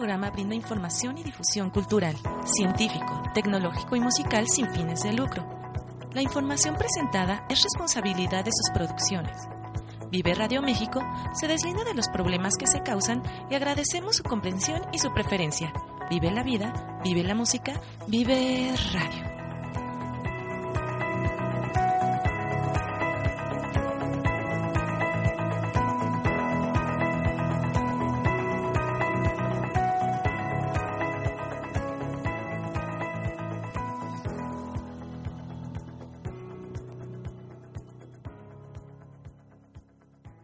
Programa brinda información y difusión cultural, científico, tecnológico y musical sin fines de lucro. La información presentada es responsabilidad de sus producciones. Vive Radio México se deslinda de los problemas que se causan y agradecemos su comprensión y su preferencia. Vive la vida, vive la música, vive radio.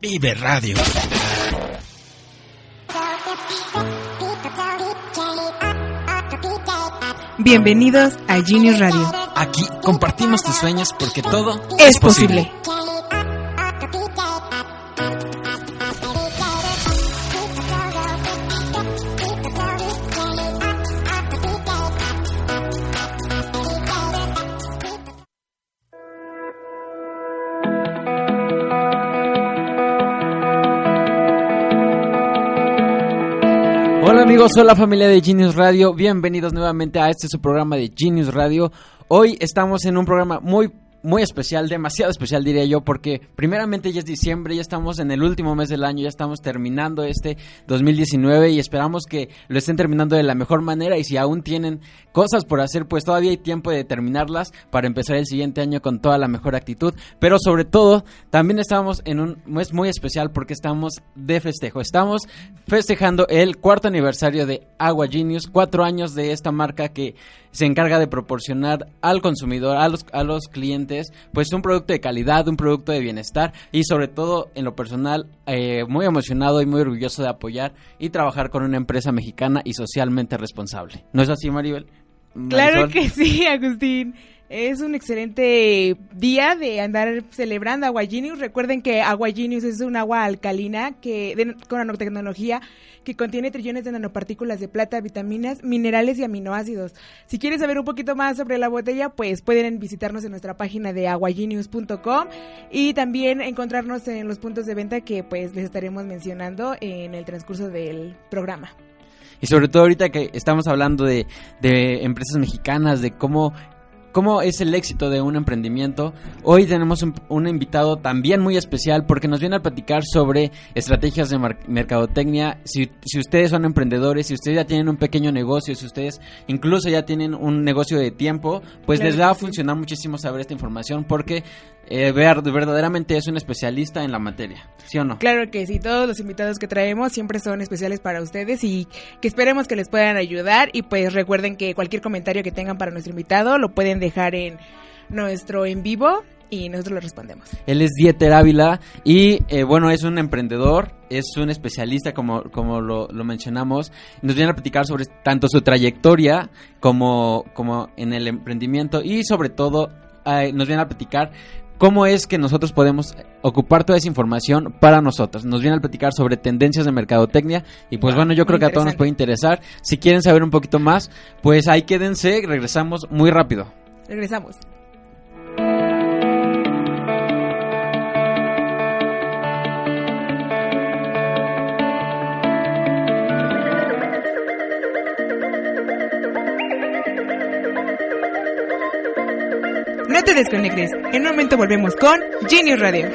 Vive Radio. Bienvenidos a Genius Radio. Aquí compartimos tus sueños porque todo Es posible. Hola familia de Genius Radio, bienvenidos nuevamente a este su programa de Genius Radio. Hoy estamos en un programa muy muy especial, demasiado especial diría yo, porque primeramente ya es diciembre, ya estamos en el último mes del año, ya estamos terminando este 2019 y esperamos que lo estén terminando de la mejor manera y si aún tienen cosas por hacer, pues todavía hay tiempo de terminarlas para empezar el siguiente año con toda la mejor actitud, pero sobre todo también estamos en un mes muy especial porque estamos de festejo, estamos festejando el cuarto aniversario de Agua Genius, cuatro años de esta marca que se encarga de proporcionar al consumidor, a los, a los clientes, pues un producto de calidad, un producto de bienestar y sobre todo en lo personal eh, muy emocionado y muy orgulloso de apoyar y trabajar con una empresa mexicana y socialmente responsable. ¿No es así, Maribel? Claro que sí, Agustín. Es un excelente día de andar celebrando Agua Genius. Recuerden que Agua Genius es un agua alcalina que de- con nanotecnología que contiene trillones de nanopartículas de plata, vitaminas, minerales y aminoácidos. Si quieren saber un poquito más sobre la botella, pues pueden visitarnos en nuestra página de aguagenius.com y también encontrarnos en los puntos de venta que pues les estaremos mencionando en el transcurso del programa. Y sobre todo ahorita que estamos hablando de, de empresas mexicanas, de cómo, cómo es el éxito de un emprendimiento, hoy tenemos un, un invitado también muy especial porque nos viene a platicar sobre estrategias de mercadotecnia. Si, si ustedes son emprendedores, si ustedes ya tienen un pequeño negocio, si ustedes incluso ya tienen un negocio de tiempo, pues Claro les va a funcionar muchísimo saber esta información porque eh, ver- verdaderamente es un especialista en la materia, ¿sí o no? Claro que sí, todos los invitados que traemos siempre son especiales para ustedes y que esperemos que les puedan ayudar y pues recuerden que cualquier comentario que tengan para nuestro invitado lo pueden dejar en nuestro en vivo y nosotros lo respondemos. Él es Dieter Ávila y eh, bueno, es un emprendedor, es un especialista como, como lo, lo mencionamos. Nos viene a platicar sobre tanto su trayectoria como, como en el emprendimiento y sobre todo eh, nos viene a platicar cómo es que nosotros podemos ocupar toda esa información para nosotros. Nos viene a platicar sobre tendencias de mercadotecnia y pues Wow, bueno, yo creo que a todos nos puede interesar. Si quieren saber un poquito más, pues ahí quédense, regresamos muy rápido. Regresamos. Te desconectes. En un momento volvemos con Genius Radio.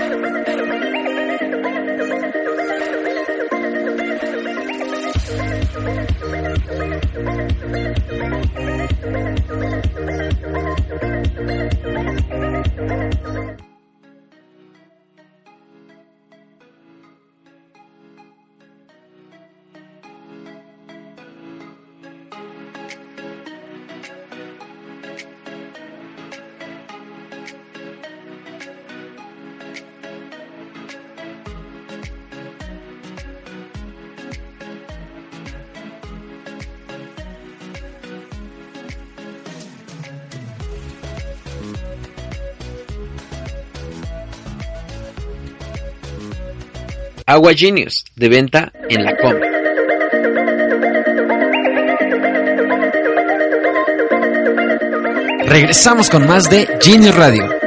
Agua Genius, de venta en la com. Regresamos con más de Genius Radio.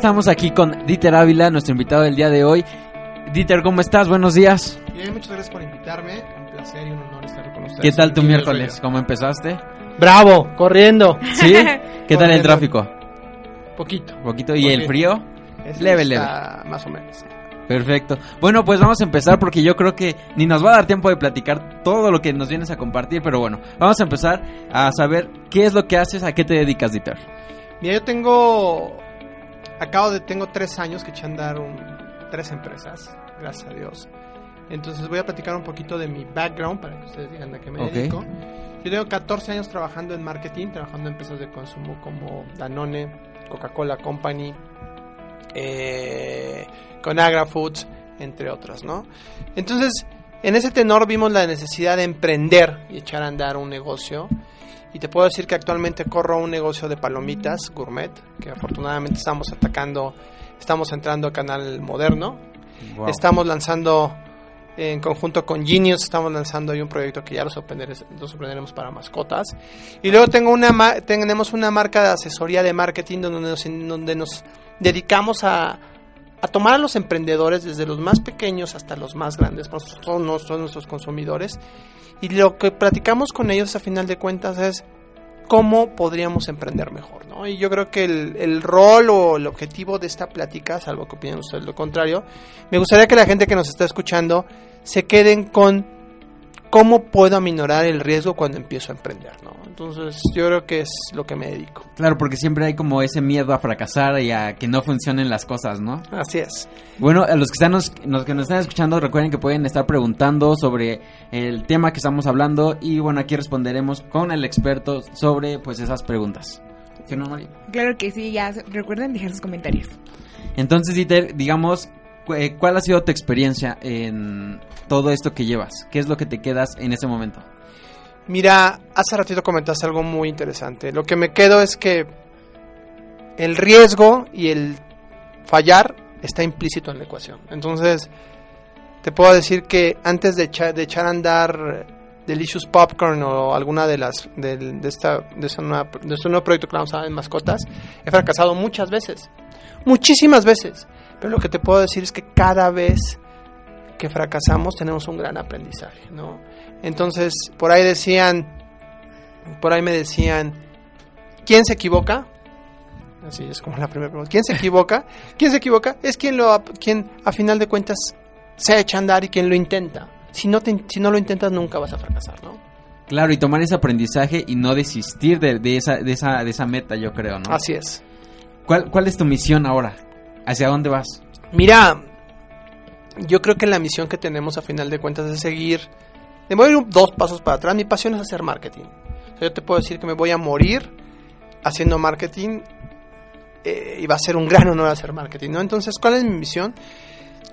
Estamos aquí con Dieter Ávila, nuestro invitado del día de hoy. Dieter, ¿cómo estás? Buenos días. Bien, muchas gracias por invitarme. Un placer y un honor estar con ustedes. ¿Qué tal tu miércoles? ¿Cómo empezaste? Bravo, corriendo. ¿Sí? ¿Qué tal el tráfico? Poquito. ¿Poquito? ¿Y el frío? Leve, está Más o menos. Perfecto. Bueno, pues vamos a empezar porque yo creo que ni nos va a dar tiempo de platicar todo lo que nos vienes a compartir, pero bueno, vamos a empezar a saber qué es lo que haces, a qué te dedicas, Dieter. Mira, yo tengo. Acabo de. Tengo tres años que eché a andar un- tres empresas. Gracias a Dios. Entonces voy a platicar un poquito de mi background para que ustedes digan a qué me dedico. Yo tengo 14 años trabajando en marketing, trabajando en empresas de consumo como Danone, Coca-Cola Company, eh, Conagra Foods, entre otras, ¿no? Entonces, en ese tenor vimos la necesidad de emprender y echar a andar un negocio. Y te puedo decir que actualmente corro un negocio de palomitas gourmet, que afortunadamente estamos atacando, estamos entrando a canal moderno. Estamos lanzando en conjunto con Genius, estamos lanzando un proyecto que ya lo sorprendere- lo sorprenderemos para mascotas. Y luego tengo una ma- tenemos una marca de asesoría de marketing donde nos, donde nos dedicamos a, a tomar a los emprendedores desde los más pequeños hasta los más grandes, son nuestros, nuestros consumidores. Y lo que platicamos con ellos a final de cuentas es cómo podríamos emprender mejor, ¿no? Y yo creo que el, el rol o el objetivo de esta plática, salvo que opinen ustedes lo contrario, me gustaría que la gente que nos está escuchando se queden con cómo puedo aminorar el riesgo cuando empiezo a emprender, ¿no? Entonces, yo creo que es lo que me dedico. Claro, porque siempre hay como ese miedo a fracasar y a que no funcionen las cosas, ¿no? Así es. Bueno, a los que están nos, los que nos están escuchando, recuerden que pueden estar preguntando sobre el tema que estamos hablando y bueno, aquí responderemos con el experto sobre pues esas preguntas. ¿Sí, no, Mari? Claro que sí, ya recuerden dejar sus comentarios. Entonces, Dieter, digamos, eh, ¿cuál ha sido tu experiencia en todo esto que llevas? ¿Qué es lo que te quedas en ese momento? Mira, hace ratito comentaste algo muy interesante. Lo que me quedo es que el riesgo y el fallar está implícito en la ecuación. Entonces, te puedo decir que antes de, echa- de echar a andar Delicious Popcorn o alguna de las de, de esta de, esta nueva- de este nuevo proyecto que vamos a dar en mascotas, he fracasado muchas veces, muchísimas veces. Pero lo que te puedo decir es que cada vez que fracasamos tenemos un gran aprendizaje, ¿no? Entonces, por ahí decían, por ahí me decían, ¿quién se equivoca? Así es como la primera pregunta. ¿Quién se equivoca? ¿Quién se equivoca? Es quien lo, quien a final de cuentas se echa a andar y quien lo intenta. Si no, te- si no lo intentas nunca vas a fracasar, ¿no? Claro, y tomar ese aprendizaje y no desistir de, de esa, de, esa, de esa meta, yo creo, ¿no? Así es. ¿Cuál, ¿Cuál es tu misión ahora? ¿Hacia dónde vas? Mira, yo creo que la misión que tenemos a final de cuentas es seguir. Me voy a ir dos pasos para atrás. Mi pasión es hacer marketing. Yo te puedo decir que me voy a morir haciendo marketing eh, y va a ser un gran honor hacer marketing, ¿no? Entonces, ¿cuál es mi misión?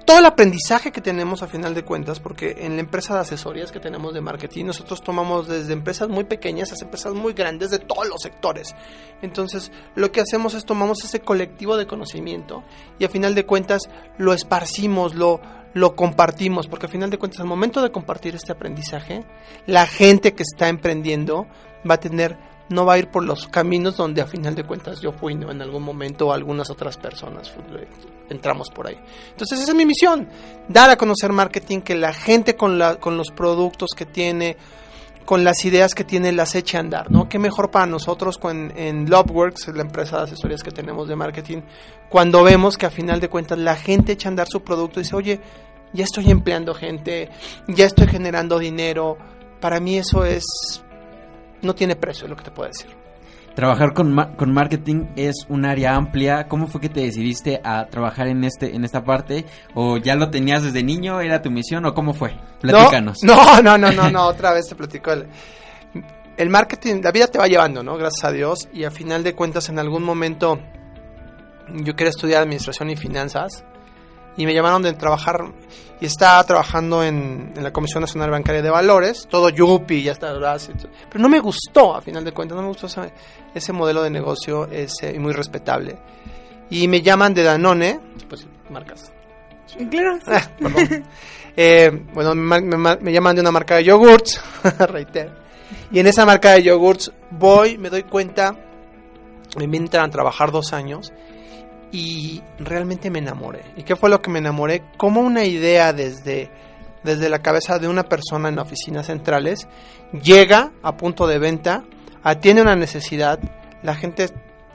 Todo el aprendizaje que tenemos a final de cuentas, porque en la empresa de asesorías que tenemos de marketing, nosotros tomamos desde empresas muy pequeñas hasta empresas muy grandes de todos los sectores. Entonces, lo que hacemos es tomamos ese colectivo de conocimiento y a final de cuentas lo esparcimos, lo, lo compartimos, porque a final de cuentas al momento de compartir este aprendizaje, la gente que está emprendiendo va a tener, no va a ir por los caminos donde a final de cuentas yo fui ¿no? en algún momento o algunas otras personas entramos por ahí. Entonces esa es mi misión, dar a conocer marketing, que la gente con, la, con los productos que tiene, con las ideas que tiene las eche a andar, ¿no? Qué mejor para nosotros con, en Loveworks, la empresa de asesorías que tenemos de marketing, cuando vemos que a final de cuentas la gente echa a andar su producto y dice, oye, ya estoy empleando gente, ya estoy generando dinero, para mí eso es, no tiene precio, es lo que te puedo decir. Trabajar con, ma- con marketing es un área amplia. ¿Cómo fue que te decidiste a trabajar en este en esta parte? ¿O ya lo tenías desde niño? ¿Era tu misión o cómo fue? Platícanos. No, no, no, no, no, no, otra vez te platico. el- el marketing, la vida te va llevando, ¿no? Gracias a Dios. Y a final de cuentas, en algún momento, yo quería estudiar administración y finanzas. Y me llamaron de trabajar, y estaba trabajando en, en la Comisión Nacional Bancaria de Valores, todo yupi, ya está, pero no me gustó, a final de cuentas, no me gustó ese, ese modelo de negocio, ese, y muy respetable. Y me llaman de Danone, pues marcas, Claro. sí. Ah, perdón. Eh, bueno, me, me llaman de una marca de yogurts, reitero. Y en esa marca de yogurts voy, me doy cuenta, me invitan a trabajar dos años y realmente me enamoré. ¿Y qué fue lo que me enamoré? Como una idea desde, desde la cabeza de una persona en oficinas centrales llega a punto de venta, atiende una necesidad, la gente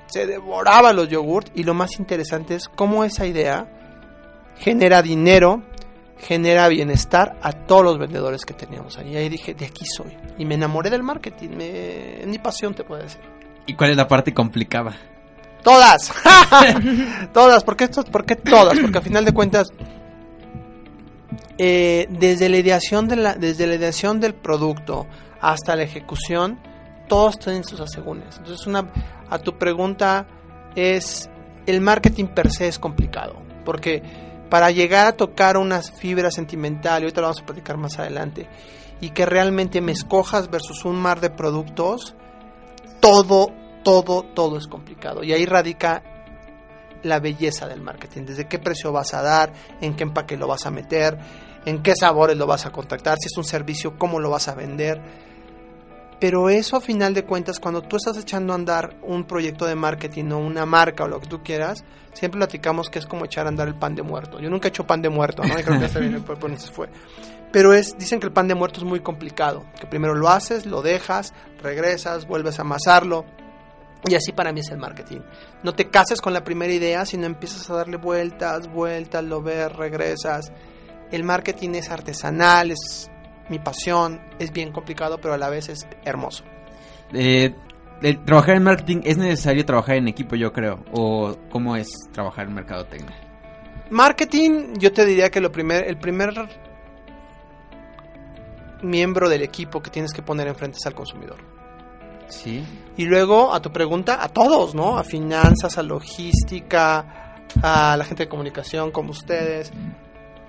se devoraba los yogurts y lo más interesante es cómo esa idea genera dinero, genera bienestar a todos los vendedores que teníamos ahí. Y ahí dije, de aquí soy. Y me enamoré del marketing, me- mi pasión, te puedo decir. ¿Y cuál es la parte complicada? Todas, todas, ¿por qué, esto- por qué todas? Porque al final de cuentas, eh, desde, la ideación de la, desde la del producto hasta la ejecución, todos tienen sus asegúnes. Entonces, una, a tu pregunta es, el marketing per se es complicado, porque para llegar a tocar unas fibras sentimentales, ahorita lo vamos a platicar más adelante, y que realmente me escojas versus un mar de productos, todo, todo, todo es complicado. Y ahí radica la belleza del marketing. Desde qué precio vas a dar, en qué empaque lo vas a meter, en qué sabores lo vas a contactar, si es un servicio, cómo lo vas a vender. Pero eso a final de cuentas, cuando tú estás echando a andar un proyecto de marketing o una marca o lo que tú quieras, siempre platicamos que es como echar a andar el pan de muerto. Yo nunca he hecho pan de muerto, ¿no? Creo que ese viene se fue. Pero es, dicen que el pan de muerto es muy complicado, que primero lo haces, lo dejas, regresas, vuelves a amasarlo. Y así para mí es el marketing. No te cases con la primera idea, sino empiezas a darle vueltas, vueltas, lo ves, regresas. El marketing es artesanal, es mi pasión, es bien complicado, pero a la vez es hermoso. Eh, el trabajar en marketing es necesario trabajar en equipo, yo creo. ¿O cómo es trabajar en mercadotecnia? Marketing, yo te diría que lo primer, el primer miembro del equipo que tienes que poner enfrente es al consumidor. Sí. Y luego, a tu pregunta, a todos, ¿no? A finanzas, a logística, a la gente de comunicación como ustedes.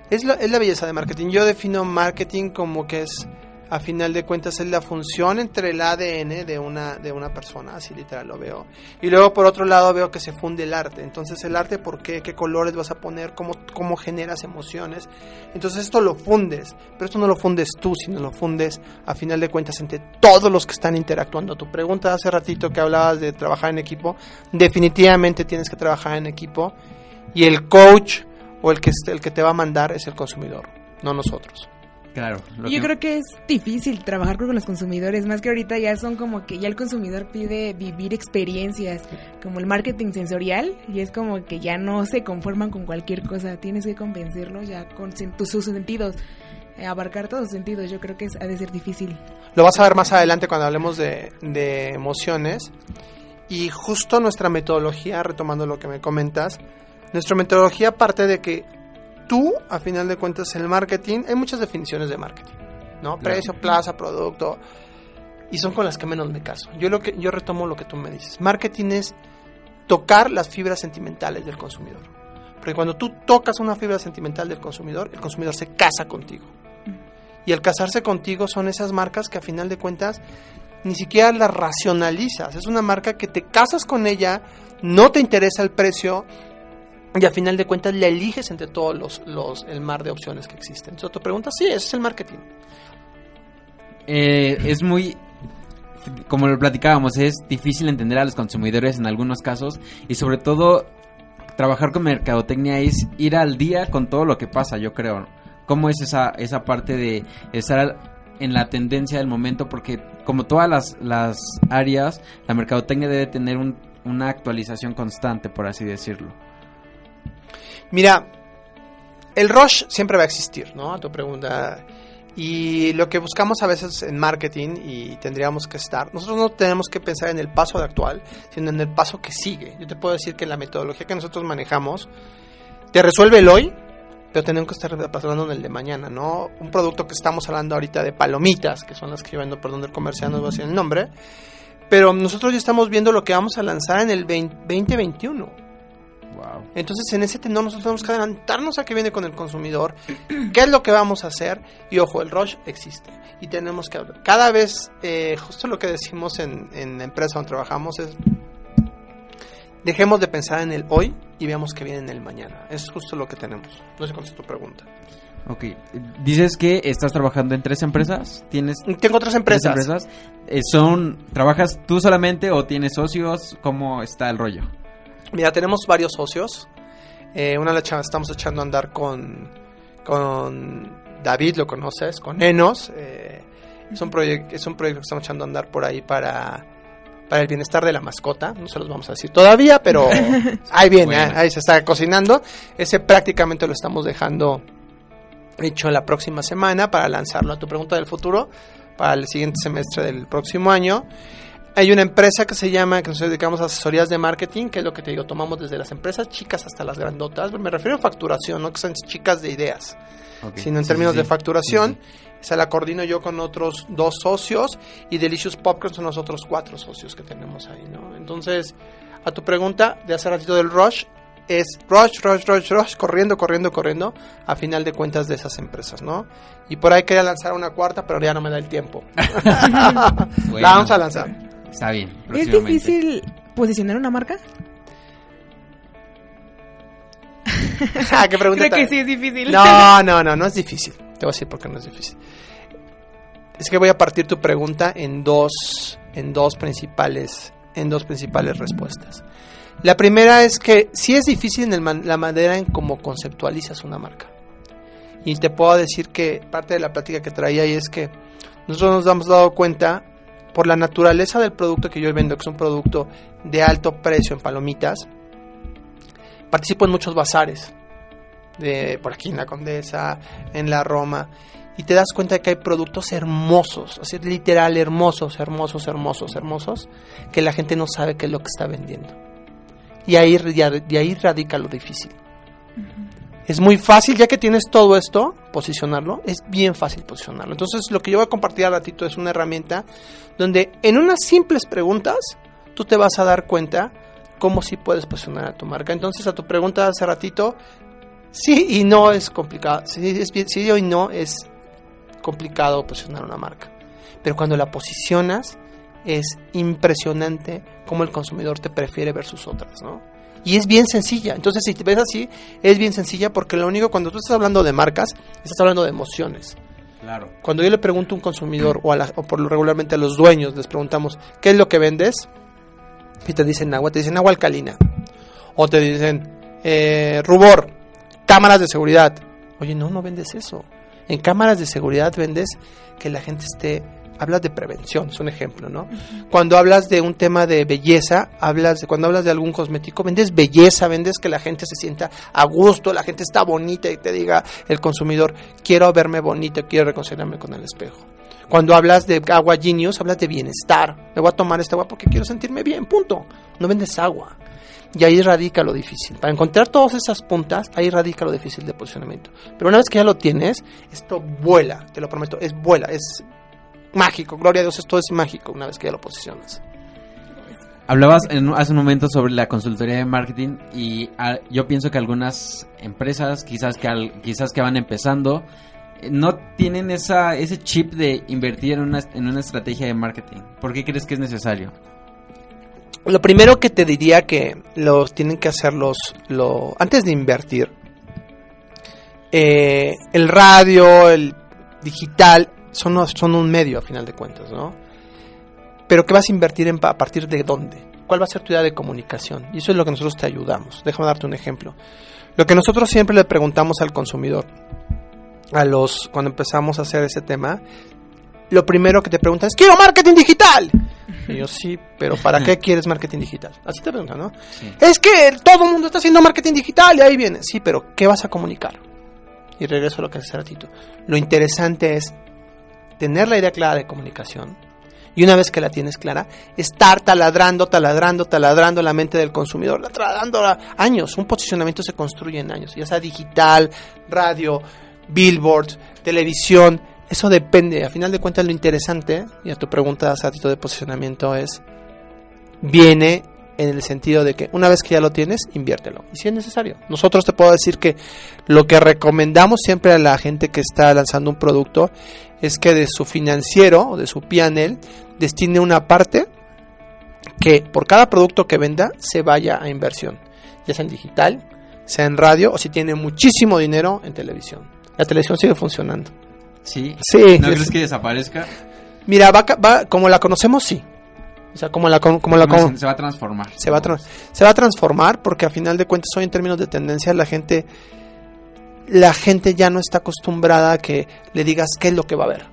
Es es la belleza de marketing. Yo defino marketing como que es, a final de cuentas, es la función entre el ADN de una, de una persona, así literal lo veo. Y luego, por otro lado, veo que se funde el arte. Entonces, el arte, ¿por qué? ¿Qué colores vas a poner? ¿Cómo, cómo generas emociones? Entonces, esto lo fundes. Pero esto no lo fundes tú, sino lo fundes, a final de cuentas, entre todos los que están interactuando. Tu pregunta hace ratito que hablabas de trabajar en equipo, definitivamente tienes que trabajar en equipo. Y el coach o el que, el que te va a mandar es el consumidor, no nosotros. Claro. lo Yo que- creo que es difícil trabajar con los consumidores, más que ahorita ya son como que ya el consumidor pide vivir experiencias, como el marketing sensorial, y es como que ya no se conforman con cualquier cosa, tienes que convencerlos ya con sus sentidos, eh, abarcar todos sus sentidos, yo creo que es- ha de ser difícil. Lo vas a ver más adelante cuando hablemos de, de emociones. Y justo nuestra metodología, retomando lo que me comentas, nuestra metodología parte de que tú, a final de cuentas, el marketing, hay muchas definiciones de marketing, ¿no? Precio, plaza, producto, y son con las que menos me caso. Yo lo que yo retomo lo que tú me dices. Marketing es tocar las fibras sentimentales del consumidor. Porque cuando tú tocas una fibra sentimental del consumidor, el consumidor se casa contigo. Y al casarse contigo son esas marcas que a final de cuentas ni siquiera las racionalizas. Es una marca que te casas con ella, no te interesa el precio y a final de cuentas la eliges entre todos los, los el mar de opciones que existen. Entonces tu pregunta, sí, ese es el marketing. Eh, es muy como lo platicábamos, es difícil entender a los consumidores en algunos casos y sobre todo trabajar con mercadotecnia es ir al día con todo lo que pasa, yo creo. ¿Cómo es esa, esa parte de estar en la tendencia del momento? Porque como todas las, las áreas, la mercadotecnia debe tener un- una actualización constante, por así decirlo. Mira, el rush siempre va a existir, ¿no? A tu pregunta. Y lo que buscamos a veces en marketing y tendríamos que estar, nosotros no tenemos que pensar en el paso de actual, sino en el paso que sigue. Yo te puedo decir que la metodología que nosotros manejamos te resuelve el hoy, pero tenemos que estar pasando en el de mañana, ¿no? Un producto que estamos hablando ahorita de palomitas, que son las que vendo, perdón, del comercial, no voy a decir el nombre, pero nosotros ya estamos viendo lo que vamos a lanzar en el 20 2021. Wow. Entonces, en ese tenor, nosotros tenemos que adelantarnos a que viene con el consumidor, qué es lo que vamos a hacer, y ojo, el rush existe. Y tenemos que hablar. Cada vez, eh, justo lo que decimos en, en la empresa donde trabajamos es, dejemos de pensar en el hoy y veamos que viene en el mañana. Es justo lo que tenemos. No sé cuál es tu pregunta. Ok. Dices que estás trabajando en tres empresas. ¿Tienes Tengo otras tres empresas. empresas? Eh, son, ¿Trabajas tú solamente o tienes socios? ¿Cómo está el rollo? Mira, tenemos varios socios. Eh, una la estamos echando a andar con, con David, lo conoces, con Enos. eh, es, un es un proyecto que estamos echando a andar por ahí para, para el bienestar de la mascota. No se los vamos a decir todavía, pero ahí viene, Bueno. ahí se está cocinando. Ese prácticamente lo estamos dejando hecho la próxima semana para lanzarlo a tu pregunta del futuro para el siguiente semestre del próximo año. Hay una empresa que se llama, que nos dedicamos a asesorías de marketing, que es lo que te digo, tomamos desde las empresas chicas hasta las grandotas. Me refiero a facturación, no que sean chicas de ideas, sino en Sí, términos sí, de facturación. Sí, Esa la coordino yo con otros dos socios y Delicious Popcorn son los otros cuatro socios que tenemos ahí, ¿no? Entonces, a tu pregunta de hace ratito del rush, es rush, rush, rush, rush, corriendo, corriendo, corriendo, a final de cuentas de esas empresas, ¿no? Y por ahí quería lanzar una cuarta, pero ya no me da el tiempo. Bueno, La vamos a lanzar. Está bien. ¿Es difícil posicionar una marca? Ah, ¿Qué pregunta Creo que sí es difícil. No, no, no, no es difícil. Te voy a decir por qué no es difícil. Es que voy a partir tu pregunta en dos, en dos principales, en dos principales respuestas. La primera es que sí es difícil en el man- la manera en cómo conceptualizas una marca. Y te puedo decir que parte de la plática que traía ahí es que nosotros nos hemos dado cuenta por la naturaleza del producto que yo vendo, que es un producto de alto precio en palomitas, participo en muchos bazares de por aquí en la Condesa, en la Roma, y te das cuenta de que hay productos hermosos, así literal hermosos, hermosos, hermosos, hermosos, que la gente no sabe qué es lo que está vendiendo. Y ahí, de ahí radica lo difícil. Es muy fácil, ya que tienes todo esto, posicionarlo, es bien fácil posicionarlo. Entonces, lo que yo voy a compartir al ratito es una herramienta donde en unas simples preguntas tú te vas a dar cuenta cómo sí puedes posicionar a tu marca. Entonces, a tu pregunta hace ratito, sí y no es complicado. Sí, es sí y no es complicado posicionar una marca. Pero cuando la posicionas, es impresionante cómo el consumidor te prefiere versus otras, ¿no? Y es bien sencilla. Entonces, si te ves así, es bien sencilla porque lo único, cuando tú estás hablando de marcas, estás hablando de emociones. Claro. Cuando yo le pregunto a un consumidor o, a la- o por lo regularmente a los dueños, les preguntamos, ¿qué es lo que vendes? Y te dicen agua, te dicen agua alcalina. O te dicen, eh, rubor, cámaras de seguridad. Oye, no, no vendes eso. En cámaras de seguridad vendes que la gente esté... Hablas de prevención, es un ejemplo, ¿no? Cuando hablas de un tema de belleza, hablas de, cuando hablas de algún cosmético, vendes belleza, vendes que la gente se sienta a gusto, la gente está bonita y te diga el consumidor, quiero verme bonito, quiero reconciliarme con el espejo. Cuando hablas de agua genius, hablas de bienestar. Me voy a tomar esta agua porque quiero sentirme bien, punto. No vendes agua. Y ahí radica lo difícil. Para encontrar todas esas puntas, ahí radica lo difícil de posicionamiento. Pero una vez que ya lo tienes, esto vuela, te lo prometo, es vuela, es mágico. Gloria a Dios, esto es mágico una vez que ya lo posicionas. Hablabas en- hace un momento sobre la consultoría de marketing y ah, yo pienso que algunas empresas, quizás que al- quizás que van empezando, eh, no tienen esa ese chip de invertir en una, en una estrategia de marketing. ¿Por qué crees que es necesario? Lo primero que te diría que los tienen que hacer los, lo, antes de invertir, eh, el radio, el digital, son, son un medio a final de cuentas, ¿no? Pero ¿qué vas a invertir en, a partir de dónde? ¿Cuál va a ser tu idea de comunicación? Y eso es lo que nosotros te ayudamos. Déjame darte un ejemplo. Lo que nosotros siempre le preguntamos al consumidor, a los, cuando empezamos a hacer ese tema, lo primero que te preguntan es, quiero marketing digital. Y yo, sí, pero ¿para qué quieres marketing digital? Así te preguntan, ¿no? Sí. Es que todo el mundo está haciendo marketing digital y ahí viene. Sí, pero ¿qué vas a comunicar? Y regreso a lo que hace ratito. Lo interesante es tener la idea clara de comunicación, Y una vez que la tienes clara, estar taladrando, taladrando, taladrando la mente del consumidor, la taladrando años. Un posicionamiento se construye en años, ya sea digital, radio, billboard, televisión. Eso depende. A final de cuentas, lo interesante, y a tu pregunta, Satito, de posicionamiento es, viene en el sentido de que una vez que ya lo tienes, inviértelo. Y si es necesario. Nosotros te puedo decir que lo que recomendamos siempre a la gente que está lanzando un producto es que de su financiero o de su PNL destine una parte que por cada producto que venda se vaya a inversión, ya sea en digital, sea en radio o si tiene muchísimo dinero en televisión. La televisión sigue funcionando. Sí. Sí. ¿No crees que desaparezca? Mira, va, va, como la conocemos, sí. O sea, como la, como la como, se va a transformar. Se va a, se va a transformar porque a final de cuentas hoy en términos de tendencia la gente la gente ya no está acostumbrada a que le digas qué es lo que va a ver.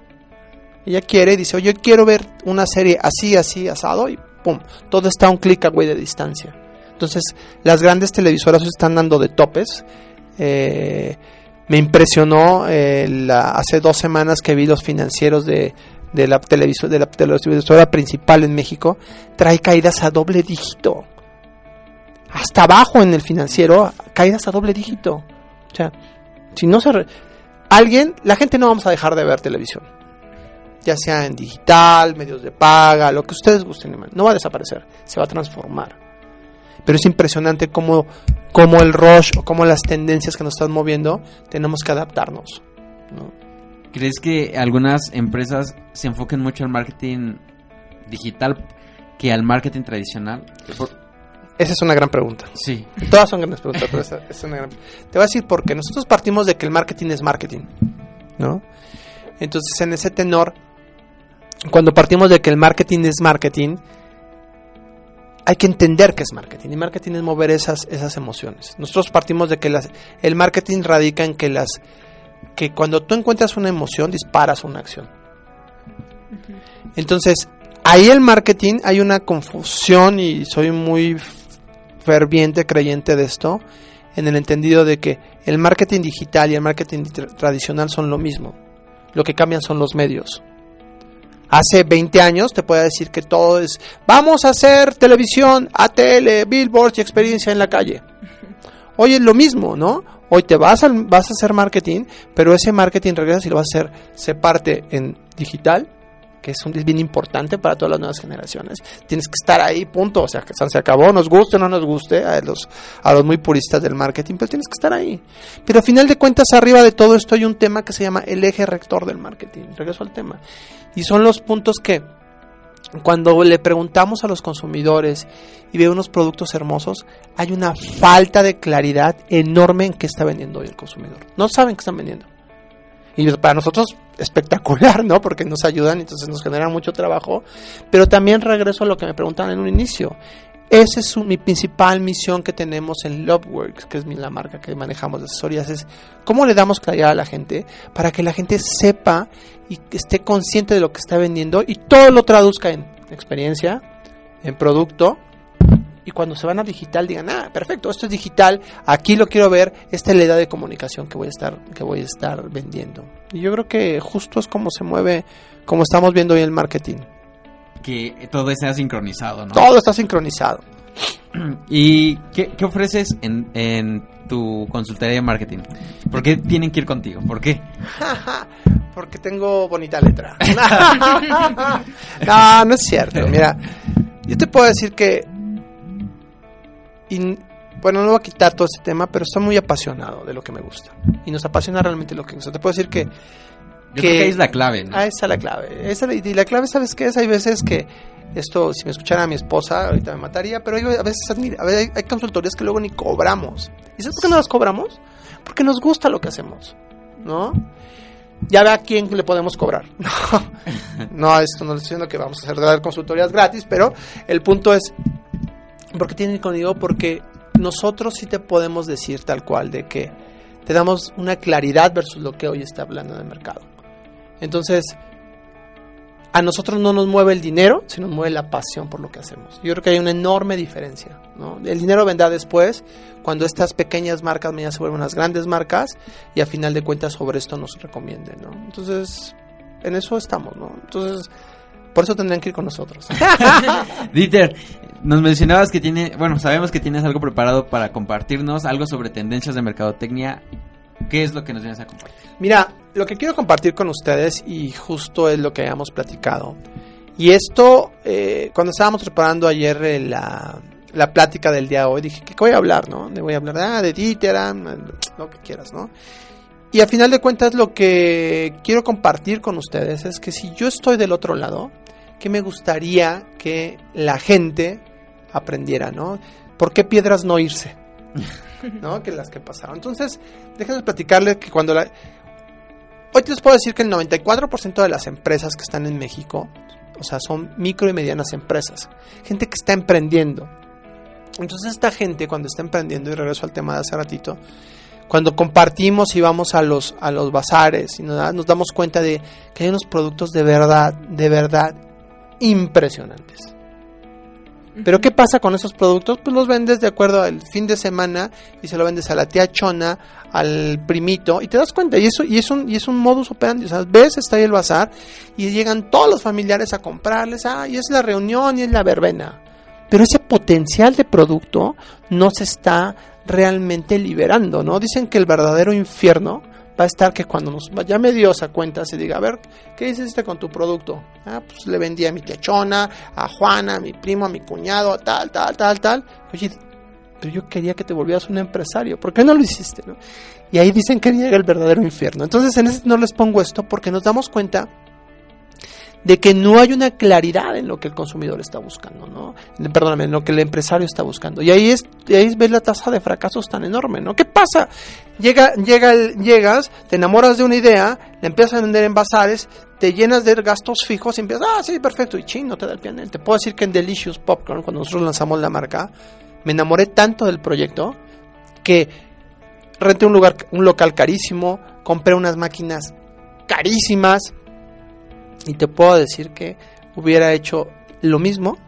Ella quiere y dice, oye, quiero ver una serie así, así, asado y pum, todo está a un clic away de distancia. Entonces, las grandes televisoras están dando de topes. Eh, me impresionó eh, hace dos semanas que vi los financieros de, de la, de la televisora principal en México, trae caídas a doble dígito. Hasta abajo en el financiero, caídas a doble dígito. O sea, si no se... Alguien, la gente no vamos a dejar de ver televisión. Ya sea en digital, medios de paga, lo que ustedes gusten. No va a desaparecer, se va a transformar. Pero es impresionante cómo, cómo el rush o cómo las tendencias que nos están moviendo tenemos que adaptarnos. ¿no? ¿Crees que algunas empresas se enfoquen mucho al marketing digital que al marketing tradicional? Esa es una gran pregunta. Sí. Todas son grandes preguntas, pero esa es una gran... Te voy a decir por qué. Nosotros partimos de que el marketing es marketing, ¿no? Entonces, en ese tenor, cuando partimos de que el marketing es marketing, hay que entender que es marketing. Y marketing es mover esas, esas emociones. Nosotros partimos de que las, el marketing radica en que las que cuando tú encuentras una emoción disparas una acción. Entonces, ahí el marketing hay una confusión y soy muy ferviente creyente de esto, en el entendido de que el marketing digital y el marketing tradicional son lo mismo. Lo que cambian son los medios. Hace 20 años te puedo decir que todo es, vamos a hacer televisión, ATL, billboards y experiencia en la calle. Hoy es lo mismo, ¿no? Hoy te vas a, vas a hacer marketing, pero ese marketing regresa y lo vas a hacer, se parte en digital, que es un bien importante para todas las nuevas generaciones. Tienes que estar ahí, punto. O sea, se acabó, nos guste o no nos guste, a los, a los muy puristas del marketing, pero tienes que estar ahí. Pero a final de cuentas, arriba de todo esto hay un tema que se llama el eje rector del marketing. Regreso al tema. Y son los puntos que cuando le preguntamos a los consumidores y ve unos productos hermosos, hay una falta de claridad enorme en qué está vendiendo hoy el consumidor. No saben qué están vendiendo. Y para nosotros espectacular, ¿no? Porque nos ayudan, entonces nos generan mucho trabajo. Pero también regreso a lo que me preguntaban en un inicio. Esa es mi principal misión que tenemos en Loveworks, que es la marca que manejamos de asesorías, es cómo le damos claridad a la gente para que la gente sepa y esté consciente de lo que está vendiendo y todo lo traduzca en experiencia, en producto y cuando se van a digital digan, ah, perfecto, esto es digital, aquí lo quiero ver, esta es la edad de comunicación que voy a estar, que voy a estar vendiendo. Y yo creo que justo es como se mueve, como estamos viendo hoy el marketing. Que todo está sincronizado, ¿no? Todo está sincronizado. ¿Y qué, ofreces en, en, tu consultoría de marketing? ¿Por qué tienen que ir contigo? ¿Por qué? Porque tengo bonita letra. no, no es cierto. Mira, yo te puedo decir que bueno, no voy a quitar todo este tema, pero estoy muy apasionado de lo que me gusta. Y nos apasiona realmente lo que me gusta. Te puedo decir que... Yo que, creo que es la clave, ¿no? Ah, esa es la clave. Esa, y la clave, ¿sabes qué es? Hay veces que esto, si me escuchara a mi esposa, ahorita me mataría, pero hay, a veces hay, hay consultorías que luego ni cobramos. ¿Y sabes por qué no las cobramos? Porque nos gusta lo que hacemos, ¿no? Ya ve a quién le podemos cobrar. No, esto no estoy diciendo que vamos a hacer consultorías gratis, pero el punto es, ¿Por qué tienen conmigo? Porque nosotros sí te podemos decir tal cual de que te damos una claridad versus lo que hoy está hablando en el mercado. Entonces, a nosotros no nos mueve el dinero, sino nos mueve la pasión por lo que hacemos. Yo creo que hay una enorme diferencia. ¿no? El dinero vendrá después, cuando estas pequeñas marcas se vuelven unas grandes marcas y a final de cuentas sobre esto nos recomienden. ¿no? Entonces, en eso estamos. ¿no? Entonces, Por eso tendrían que ir con nosotros. Dieter, nos mencionabas que tiene, bueno, sabemos que tienes algo preparado para compartirnos, algo sobre tendencias de mercadotecnia. ¿Qué es lo que nos vienes a compartir? Mira, lo que quiero compartir con ustedes, y justo es lo que habíamos platicado, y esto, eh, cuando estábamos preparando ayer eh, la, la plática del día de hoy, dije, ¿qué voy a hablar, no? Le voy a hablar ah, de Dieter, ah, lo que quieras, ¿no? Y a final de cuentas lo que quiero compartir con ustedes es que si yo estoy del otro lado, que me gustaría que la gente aprendiera, ¿no? ¿Por qué piedras no irse? ¿No? Que las que pasaron. Entonces, déjenme platicarles que cuando la... Hoy les puedo decir que el 94% de las empresas que están en México, o sea, son micro y medianas empresas. Gente que está emprendiendo. Entonces, esta gente cuando está emprendiendo, y regreso al tema de hace ratito, cuando compartimos y vamos a los, a los bazares y nos, nos damos cuenta de que hay unos productos de verdad, de verdad impresionantes. Pero ¿qué pasa con esos productos? Pues los vendes de acuerdo al fin de semana y se lo vendes a la tía chona, al primito y te das cuenta y eso y es un y es un modus operandi, o sea, ves está ahí el bazar y llegan todos los familiares a comprarles, ah, y es la reunión y es la verbena. Pero ese potencial de producto no se está realmente liberando, ¿no? Dicen que el verdadero infierno va a estar que cuando nos ya me dio esa cuenta se diga, a ver, ¿qué hiciste con tu producto? Ah, pues le vendí a mi techona, a Juana, a mi primo, a mi cuñado, tal, tal, tal, tal. Oye, pero yo quería que te volvieras un empresario, ¿por qué no lo hiciste? No? Y ahí dicen que llega el verdadero infierno. Entonces en ese no les pongo esto porque nos damos cuenta de que no hay una claridad en lo que el consumidor está buscando, ¿no? Perdóname, en lo que el empresario está buscando. Y ahí es, ahí ves la tasa de fracasos tan enorme, ¿no? ¿Qué pasa? Llega, llegas, te enamoras de una idea, la empiezas a vender en bazares, te llenas de gastos fijos y empiezas, ah, sí, perfecto, y ching, te da el pianel. Te puedo decir que en Delicious Popcorn, cuando nosotros lanzamos la marca, me enamoré tanto del proyecto que renté un lugar, un local carísimo, compré unas máquinas carísimas, y te puedo decir que hubiera hecho lo mismo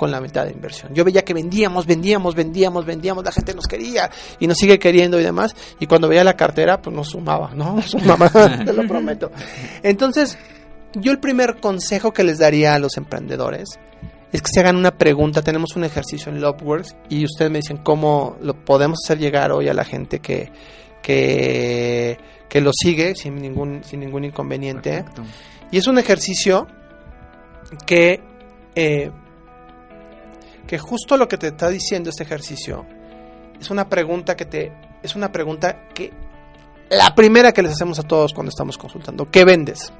con la mitad de inversión. Yo veía que vendíamos, vendíamos, vendíamos, vendíamos, la gente nos quería y nos sigue queriendo y demás. Y cuando veía la cartera, pues nos sumaba, ¿no? Sumaba, te lo prometo. Entonces, yo el primer consejo que les daría a los emprendedores es que se hagan una pregunta. Tenemos un ejercicio en Loveworks y ustedes me dicen cómo lo podemos hacer llegar hoy a la gente que, que, que lo sigue sin ningún, sin ningún inconveniente. Perfecto. Y es un ejercicio que, eh, que justo lo que te está diciendo este ejercicio es una pregunta que te es una pregunta que la primera que les hacemos a todos cuando estamos consultando, ¿qué vendes?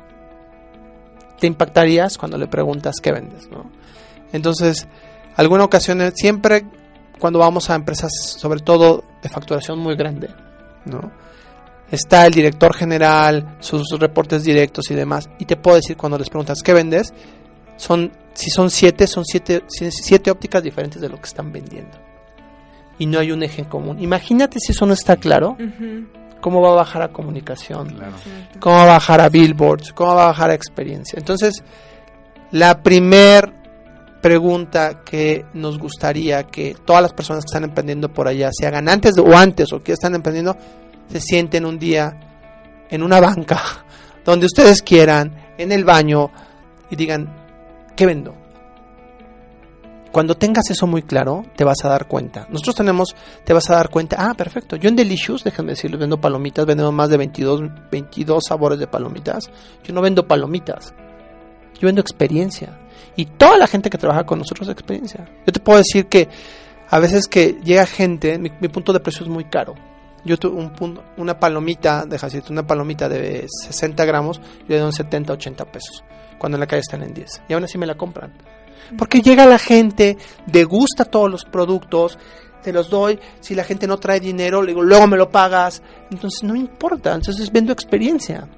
Te impactarías cuando le preguntas qué vendes, ¿no? Entonces, alguna ocasión siempre cuando vamos a empresas, sobre todo de facturación muy grande, ¿no? Está el director general, sus reportes directos y demás. Y te puedo decir cuando les preguntas qué vendes, son si son siete, son siete, siete ópticas diferentes de lo que están vendiendo. Y no hay un eje en común. Imagínate si eso no está claro. ¿Cómo va a bajar a comunicación? ¿Cómo va a bajar a billboards? ¿Cómo va a bajar a experiencia? Entonces, la primer pregunta que nos gustaría que todas las personas que están emprendiendo por allá se hagan antes o antes o que están emprendiendo se sienten un día en una banca, donde ustedes quieran, en el baño, y digan, ¿qué vendo? Cuando tengas eso muy claro, te vas a dar cuenta. Nosotros tenemos, te vas a dar cuenta, ah, perfecto, yo en Delicious, déjenme decirles, vendo palomitas, vendemos más de 22, 22 sabores de palomitas. Yo no vendo palomitas, yo vendo experiencia. Y toda la gente que trabaja con nosotros es experiencia. Yo te puedo decir que a veces que llega gente, mi, mi punto de precio es muy caro yo tuve un, una palomita, de jacito, una palomita de 60 gramos, yo le doy 70, 80 pesos, cuando en la calle están en 10. Y aún así me la compran. Porque llega la gente, degusta todos los productos, te los doy, si la gente no trae dinero, le digo, luego me lo pagas. Entonces no importa, entonces vendo experiencia.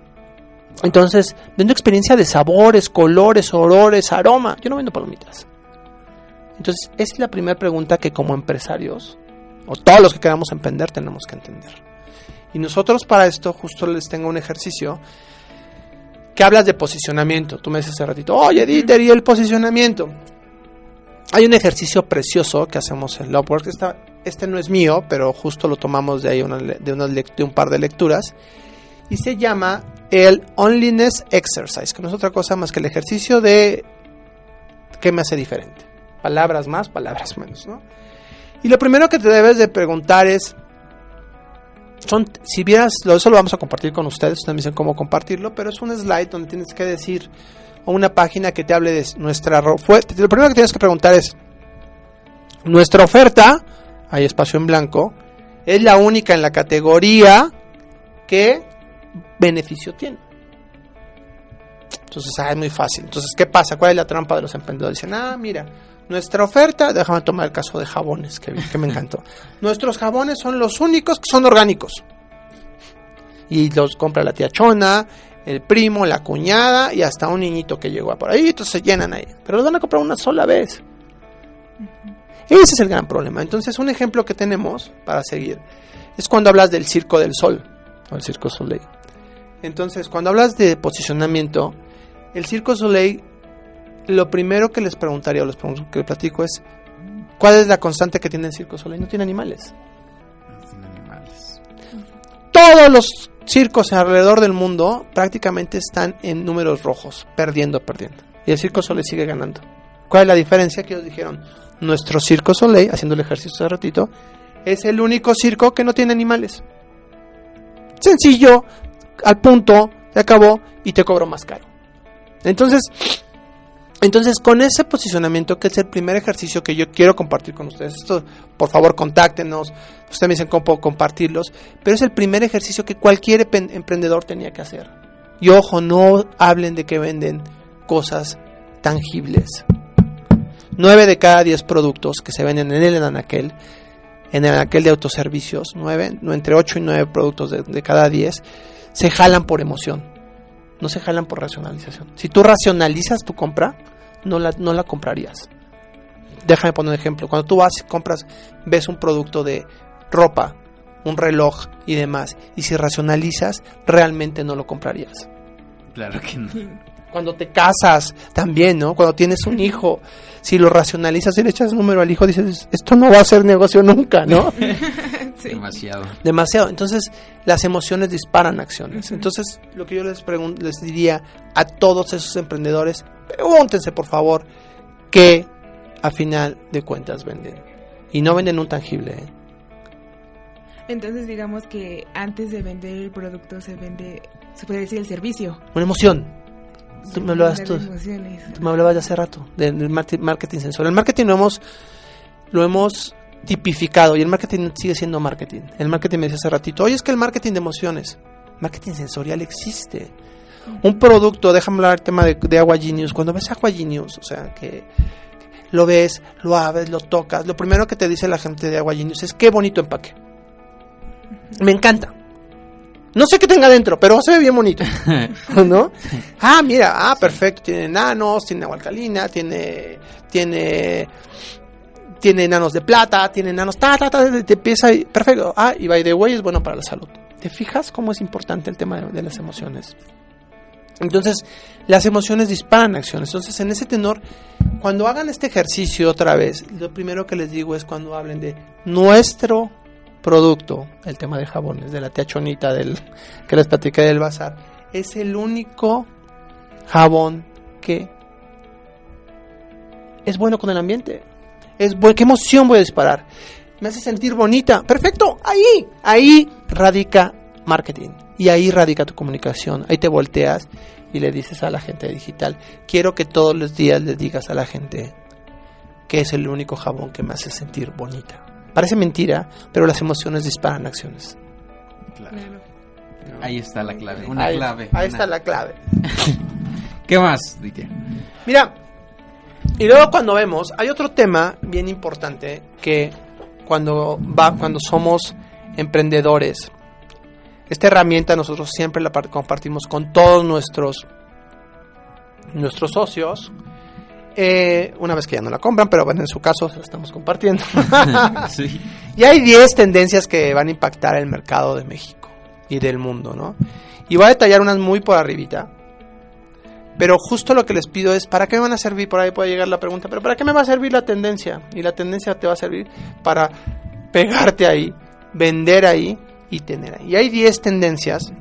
Entonces, vendo experiencia de sabores, colores, olores, aroma. Yo no vendo palomitas. Entonces, esa es la primera pregunta que como empresarios o todos los que queramos emprender tenemos que entender. Y nosotros para esto justo les tengo un ejercicio que hablas de posicionamiento. Tú me dices hace ratito, oye Dieter, ¿y el posicionamiento? Hay un ejercicio precioso que hacemos en Loveworks. este no es mío, pero justo lo tomamos de ahí una, de, una, de un par de lecturas. Y se llama el Onliness Exercise, que no es otra cosa más que el ejercicio de qué me hace diferente. Palabras más, palabras menos, ¿no? Y lo primero que te debes de preguntar es, son, si vieras, eso lo vamos a compartir con ustedes, ustedes me cómo compartirlo, pero es un slide donde tienes que decir, o una página que te hable de nuestra... lo primero que tienes que preguntar es, nuestra oferta, hay espacio en blanco, es la única en la categoría que beneficio tiene. Entonces, ah, es muy fácil. Entonces, ¿qué pasa? ¿Cuál es la trampa de los emprendedores? Dicen, ah, mira, nuestra oferta, déjame tomar el caso de jabones, que, que me encantó. Nuestros jabones son los únicos que son orgánicos. Y los compra la tía Chona, el primo, la cuñada y hasta un niñito que llegó a por ahí, entonces se llenan ahí. Pero los van a comprar una sola vez. Ese es el gran problema. Entonces, un ejemplo que tenemos para seguir es cuando hablas del circo del sol, o el circo Soleil. Entonces, cuando hablas de posicionamiento, el circo Soleil, lo primero que les preguntaría o les pregunto, que les platico es, ¿cuál es la constante que tiene el circo Soleil? No tiene animales. Todos los circos alrededor del mundo prácticamente están en números rojos, perdiendo, perdiendo. Y el circo Soleil sigue ganando. ¿Cuál es la diferencia? Que ellos dijeron, nuestro circo Soleil, haciendo el ejercicio hace ratito, es el único circo que no tiene animales. Sencillo, al punto, se acabó y te cobro más caro. Entonces, entonces con ese posicionamiento, que es el primer ejercicio que yo quiero compartir con ustedes, esto, por favor, contáctenos, ustedes me dicen cómo compartirlos, pero es el primer ejercicio que cualquier emprendedor tenía que hacer. Y ojo, no hablen de que venden cosas tangibles. 9 de cada 10 productos que se venden en el anaquel, en el anaquel de autoservicios, 9, no, entre 8 y 9 productos de, de cada 10, se jalan por emoción, no se jalan por racionalización. Si tú racionalizas tu compra, no la, no la comprarías. Déjame poner un ejemplo. Cuando tú vas y compras, ves un producto de ropa, un reloj y demás, y si racionalizas, realmente no lo comprarías. Claro que no. Cuando te casas, también, ¿no? Cuando tienes un hijo, si lo racionalizas y le echas número al hijo, dices, esto no va a ser negocio nunca, ¿no? Sí. Demasiado. Demasiado. Entonces, las emociones disparan acciones. Entonces, lo que yo les, les diría a todos esos emprendedores, pregúntense, por favor, qué a final de cuentas venden. Y no venden un tangible, ¿eh? Entonces digamos que antes de vender el producto se vende, se puede decir el servicio. Una emoción. Tú me hablabas tú. emociones. Tú me hablabas de hace rato, de- del marketing sensorial. El marketing lo hemos, lo hemos tipificado y el marketing sigue siendo marketing. El marketing me decía hace ratito, oye, es que el marketing de emociones, marketing sensorial existe. Un producto, déjame hablar del tema de, de Agua Genius. Cuando ves Agua Genius, o sea, que lo ves, lo abres, lo tocas, lo primero que te dice la gente de Agua Genius es qué bonito empaque. Me encanta. No sé qué tenga dentro, pero se ve bien bonito. ¿No? Ah, mira, ah, perfecto. Tiene enanos, tiene agua alcalina, tiene. Tiene. Tiene enanos de plata, tiene enanos. Ta, ta, ta, te empieza. y- Perfecto. Ah, y by the way, es bueno para la salud. ¿Te fijas cómo es importante el tema de, de las emociones? Entonces, las emociones disparan acciones. Entonces, en ese tenor, cuando hagan este ejercicio otra vez, lo primero que les digo es cuando hablen de nuestro producto, el tema de jabones, de la tía Chonita del, que les platiqué del bazar, es el único jabón que es bueno con el ambiente. Es bu- ¿Qué emoción voy a disparar? Me hace sentir bonita. Perfecto, ahí, ahí radica marketing. Y ahí radica tu comunicación. Ahí te volteas y le dices a la gente digital, quiero que todos los días le digas a la gente que es el único jabón que me hace sentir bonita. Parece mentira, pero las emociones disparan acciones. Claro. Ahí está la clave. Una ahí, clave. Ahí una- está la clave. ¿Qué más, Ditia? Mira, y luego cuando vemos, hay otro tema bien importante que cuando va, cuando somos emprendedores, esta herramienta nosotros siempre la par- compartimos con todos nuestros nuestros socios. eh, una vez que ya no la compran, pero bueno, en su caso se la estamos compartiendo. sí. Y hay 10 tendencias que van a impactar el mercado de México y del mundo, ¿no? Y voy a detallar unas muy por arribita. Pero justo lo que les pido es, ¿para qué me van a servir? Por ahí puede llegar la pregunta, pero ¿para qué me va a servir la tendencia? Y la tendencia te va a servir para pegarte ahí, vender ahí y tener ahí. Y hay 10 tendencias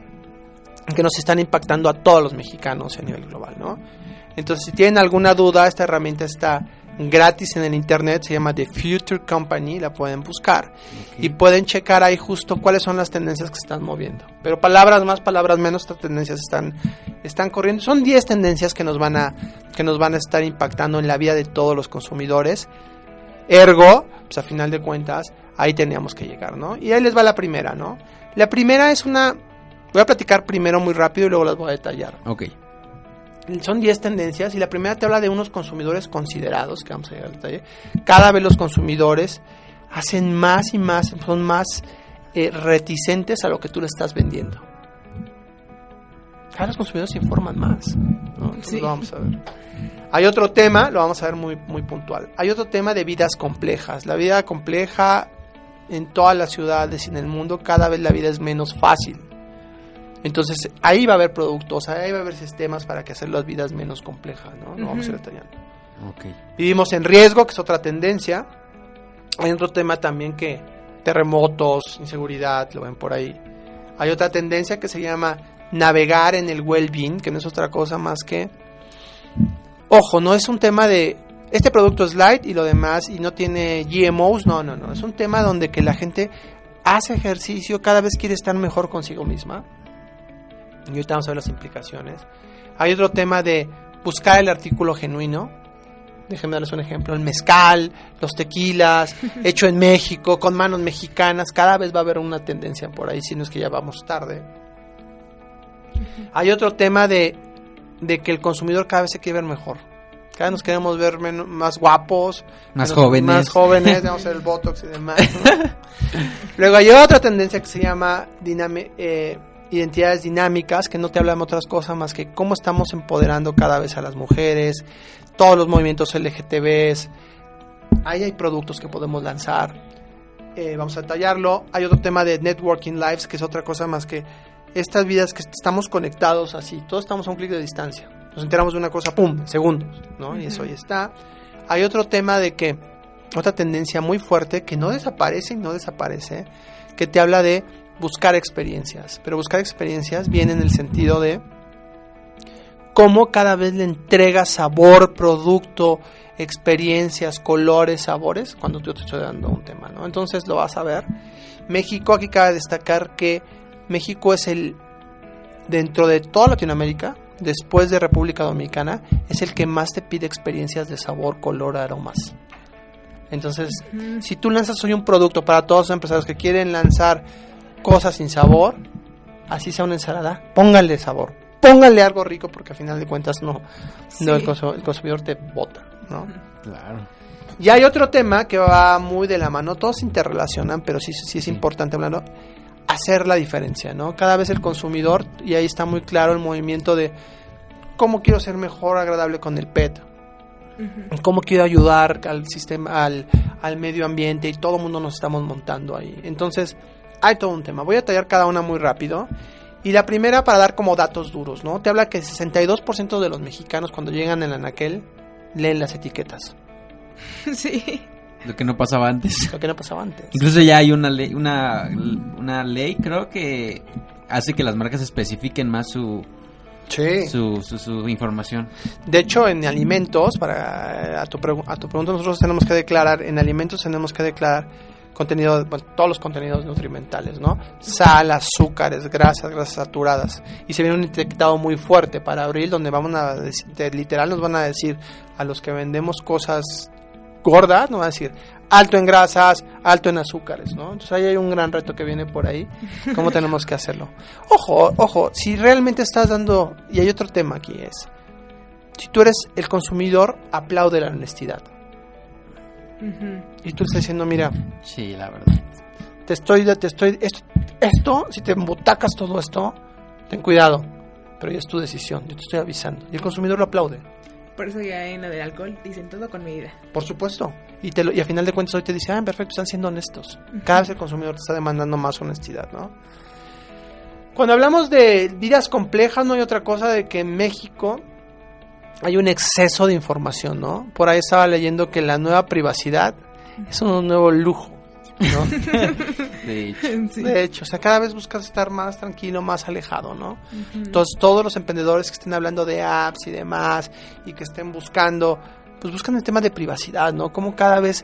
que nos están impactando a todos los mexicanos a nivel global, ¿no? Entonces, si tienen alguna duda, esta herramienta está gratis en el internet, se llama The Future Company, la pueden buscar y pueden checar ahí justo cuáles son las tendencias que se están moviendo. Pero palabras más, palabras menos, estas tendencias están, están corriendo. Son 10 tendencias que nos van a que nos van a estar impactando en la vida de todos los consumidores. Ergo, pues a final de cuentas, ahí teníamos que llegar, ¿no? Y ahí les va la primera, ¿no? La primera es una voy a platicar primero muy rápido y luego las voy a detallar. Ok. Son 10 tendencias y la primera te habla de unos consumidores considerados, que vamos a llegar al detalle. Cada vez los consumidores hacen más y más, son más eh, reticentes a lo que tú le estás vendiendo. Cada vez los consumidores se informan más. Sí. lo vamos a ver. Hay otro tema, lo vamos a ver muy, muy puntual. Hay otro tema de vidas complejas. La vida compleja en todas las ciudades y en el mundo, cada vez la vida es menos fácil. Entonces ahí va a haber productos, ahí va a haber sistemas para que hacer las vidas menos complejas, ¿no? Lo vamos a ir detallando. Ok. Vivimos en riesgo, que es otra tendencia. Hay otro tema también que terremotos, inseguridad, lo ven por ahí. Hay otra tendencia que se llama navegar en el well-being, que no es otra cosa más que... Ojo, no es un tema de... Este producto es light y lo demás y no tiene GMOs, no, no, no. Es un tema donde que la gente hace ejercicio, cada vez quiere estar mejor consigo misma. Y ahorita vamos a ver las implicaciones. Hay otro tema de buscar el artículo genuino. Déjenme darles un ejemplo. El mezcal, los tequilas, hecho en México, con manos mexicanas. Cada vez va a haber una tendencia por ahí, si no es que ya vamos tarde. Hay otro tema de, de que el consumidor cada vez se quiere ver mejor. Cada vez nos queremos ver menos- más guapos, Más menos- jóvenes. Más jóvenes, vamos a hacer el botox y demás. ¿no? Luego hay otra tendencia que se llama eh, identidades dinámicas, que no te hablan de otras cosas más que cómo estamos empoderando cada vez a las mujeres, todos los movimientos LGTBs. Ahí hay productos que podemos lanzar. Eh, vamos a detallarlo. Hay otro tema de networking lives, que es otra cosa más que estas vidas que estamos conectados así, todos estamos a un clic de distancia. Nos enteramos de una cosa, ¡pum!, segundos, ¿no? Y eso ahí está. Hay otro tema de que, otra tendencia muy fuerte que no desaparece y no desaparece, que te habla de buscar experiencias. Pero buscar experiencias viene en el sentido de cómo cada vez le entregas sabor, producto, experiencias, colores, sabores, cuando yo te estoy dando un tema, ¿no? Entonces lo vas a ver. México, aquí cabe destacar que México es el, dentro de toda Latinoamérica, después de República Dominicana, es el que más te pide experiencias de sabor, color, aromas. Entonces, si tú lanzas hoy un producto para todos los empresarios que quieren lanzar cosas sin sabor, así sea una ensalada, póngale sabor, póngale algo rico porque al final de cuentas no, no el, consu- el consumidor te vota, ¿no? Claro. Y hay otro tema que va muy de la mano, todos se interrelacionan, pero sí, sí es importante hablando, hacer la diferencia, ¿no? Cada vez el consumidor, y ahí está muy claro el movimiento de cómo quiero ser mejor agradable con el PET, cómo quiero ayudar al sistema, al, al medio ambiente, y todo el mundo nos estamos montando ahí. Entonces, hay todo un tema. Voy a tallar cada una muy rápido. Y la primera para dar como datos duros, ¿no? Te habla que el 62% de los mexicanos cuando llegan en anaquel leen las etiquetas. sí. Lo que no pasaba antes. Lo que no pasaba antes. Incluso ya hay una ley, una, una ley, creo que hace que las marcas especifiquen más su, Sí. su, su, su información. De hecho, en alimentos, para a tu, a tu pregunta, nosotros tenemos que declarar, en alimentos tenemos que declarar contenido, bueno, todos los contenidos nutrimentales, ¿no? Sal, azúcares, grasas, grasas saturadas. Y se viene un etiquetado muy fuerte para abril, donde vamos a decir, literal nos van a decir a los que vendemos cosas gordas, nos van a decir alto en grasas, alto en azúcares, ¿no? Entonces ahí hay un gran reto que viene por ahí. ¿Cómo tenemos que hacerlo? Ojo, ojo, si realmente estás dando, y hay otro tema aquí es, si tú eres el consumidor, aplaude la honestidad. Y tú estás diciendo, mira, Sí, la verdad. te estoy, te estoy, esto, esto, si te embutacas todo esto, ten cuidado, pero ya es tu decisión, yo te estoy avisando. Y el consumidor lo aplaude, Por eso ya en lo del alcohol dicen todo con medida. por supuesto. Y, y a final de cuentas hoy te dice, ah, perfecto, están siendo honestos. Cada vez el consumidor te está demandando más honestidad, ¿no? Cuando hablamos de vidas complejas, no hay otra cosa de que en México hay un exceso de información, ¿no? Por ahí estaba leyendo que la nueva privacidad es un nuevo lujo. ¿No? De hecho. Sí. De hecho, o sea, cada vez buscas estar más tranquilo, más alejado, ¿no? Entonces, todos los emprendedores que estén hablando de apps y demás y que estén buscando, pues buscan el tema de privacidad, ¿no? Como cada vez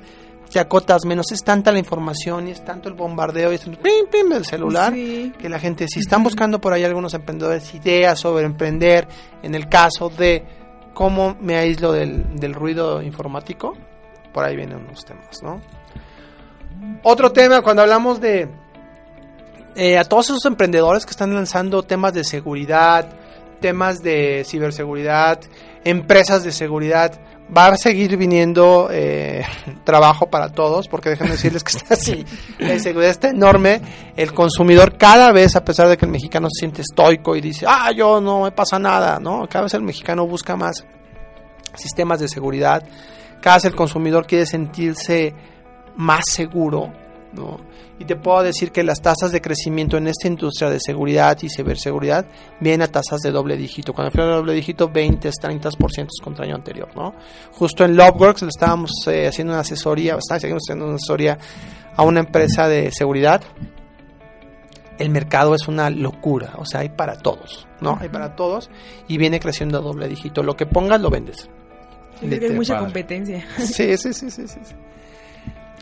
te acotas menos, es tanta la información y es tanto el bombardeo y es tanto pim, pim del celular Sí. que la gente, si están buscando por ahí algunos emprendedores ideas sobre emprender, en el caso de cómo me aíslo del, del ruido informático, por ahí vienen unos temas, ¿no? Otro tema, cuando hablamos de eh, a todos esos emprendedores que están lanzando temas de seguridad, temas de ciberseguridad, empresas de seguridad, va a seguir viniendo eh, trabajo para todos, porque déjenme decirles que está así, la inseguridad está enorme, el consumidor cada vez, a pesar de que el mexicano se siente estoico y dice, ah, yo no me pasa nada, ¿no? Cada vez el mexicano busca más sistemas de seguridad, cada vez el consumidor quiere sentirse más seguro, ¿no? Y te puedo decir que las tasas de crecimiento en esta industria de seguridad y ciberseguridad vienen a tasas de doble dígito. Cuando fui a doble dígito, 20, 30% contra el año anterior, ¿no? Justo en Loveworks le estábamos eh, haciendo una asesoría, o está- seguimos haciendo una asesoría a una empresa de seguridad. El mercado es una locura, o sea, hay para todos, ¿no? Hay para todos y viene creciendo a doble dígito. Lo que pongas lo vendes. Es que hay mucha padre. competencia. Sí, sí, sí, sí, sí.